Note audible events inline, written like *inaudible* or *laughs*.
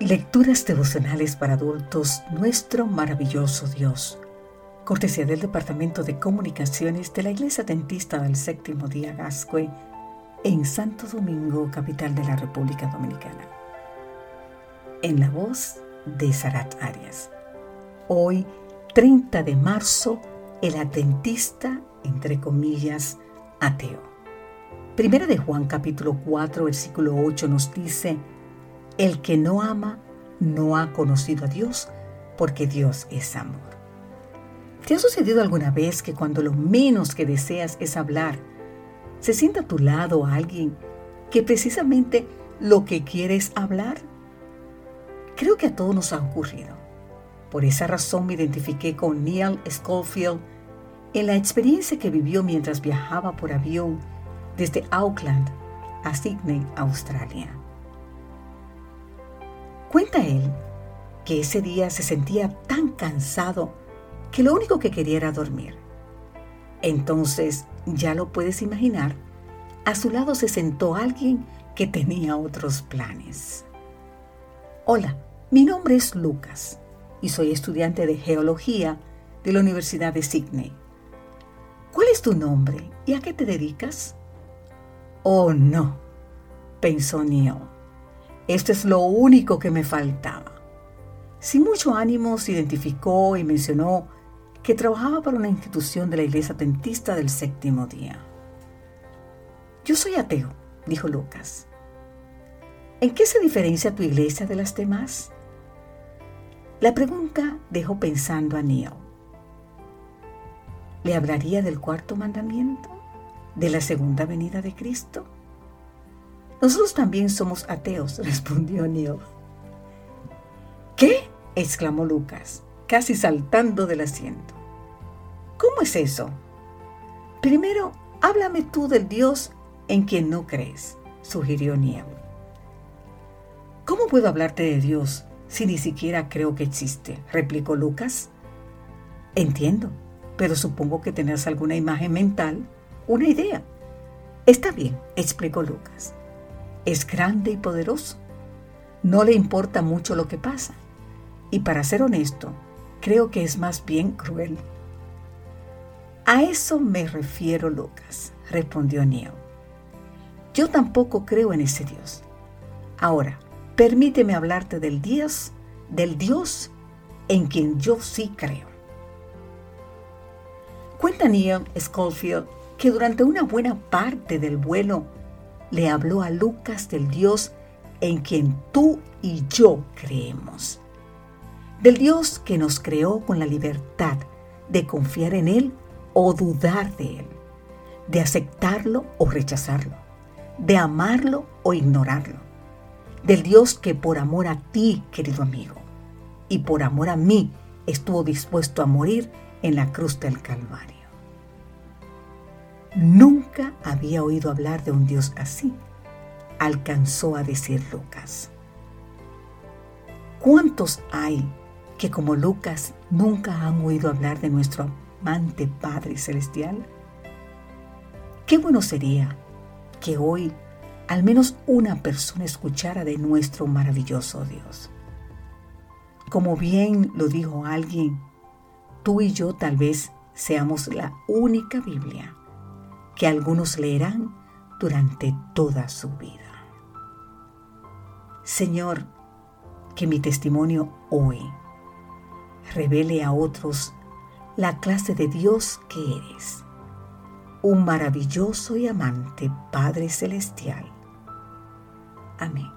Lecturas devocionales para adultos, nuestro maravilloso Dios. Cortesía del Departamento de Comunicaciones de la Iglesia Dentista del Séptimo Día Gascue en Santo Domingo, capital de la República Dominicana. En la voz de Sarat Arias. Hoy, 30 de marzo, el atentista, entre comillas, ateo. Primera de Juan capítulo 4, versículo 8 nos dice, el que no ama no ha conocido a Dios porque Dios es amor. ¿Te ha sucedido alguna vez que cuando lo menos que deseas es hablar, se sienta a tu lado alguien que precisamente lo que quiere es hablar? Creo que a todos nos ha ocurrido. Por esa razón me identifiqué con Neil Schofield en la experiencia que vivió mientras viajaba por avión desde Auckland a Sydney, Australia. Cuenta él que ese día se sentía tan cansado que lo único que quería era dormir. Entonces, ya lo puedes imaginar, a su lado se sentó alguien que tenía otros planes. Hola, mi nombre es Lucas y soy estudiante de geología de la Universidad de Sydney. ¿Cuál es tu nombre y a qué te dedicas? Oh, no, pensó Neil. Esto es lo único que me faltaba. Sin mucho ánimo se identificó y mencionó que trabajaba para una institución de la Iglesia Adventista del Séptimo Día. Yo soy ateo, dijo Lucas. ¿En qué se diferencia tu iglesia de las demás? La pregunta dejó pensando a Neil. ¿Le hablaría del cuarto mandamiento? ¿De la segunda venida de Cristo? Nosotros también somos ateos, *laughs* respondió Neil. ¿Qué? exclamó Lucas, casi saltando del asiento. ¿Cómo es eso? Primero, háblame tú del Dios en quien no crees, sugirió Neil. ¿Cómo puedo hablarte de Dios si ni siquiera creo que existe? replicó Lucas. Entiendo, pero supongo que tenés alguna imagen mental, una idea. Está bien, explicó Lucas es grande y poderoso. No le importa mucho lo que pasa. Y para ser honesto, creo que es más bien cruel. A eso me refiero, Lucas, respondió Neil. Yo tampoco creo en ese Dios. Ahora, permíteme hablarte del Dios, del Dios en quien yo sí creo. Cuenta Neil Schofield que durante una buena parte del vuelo le habló a Lucas del Dios en quien tú y yo creemos. Del Dios que nos creó con la libertad de confiar en Él o dudar de Él, de aceptarlo o rechazarlo, de amarlo o ignorarlo. Del Dios que por amor a ti, querido amigo, y por amor a mí, estuvo dispuesto a morir en la cruz del Calvario. Nunca había oído hablar de un Dios así, alcanzó a decir Lucas. ¿Cuántos hay que como Lucas nunca han oído hablar de nuestro amante Padre Celestial? Qué bueno sería que hoy al menos una persona escuchara de nuestro maravilloso Dios. Como bien lo dijo alguien, tú y yo tal vez seamos la única Biblia que algunos leerán durante toda su vida. Señor, que mi testimonio hoy revele a otros la clase de Dios que eres, un maravilloso y amante Padre Celestial. Amén.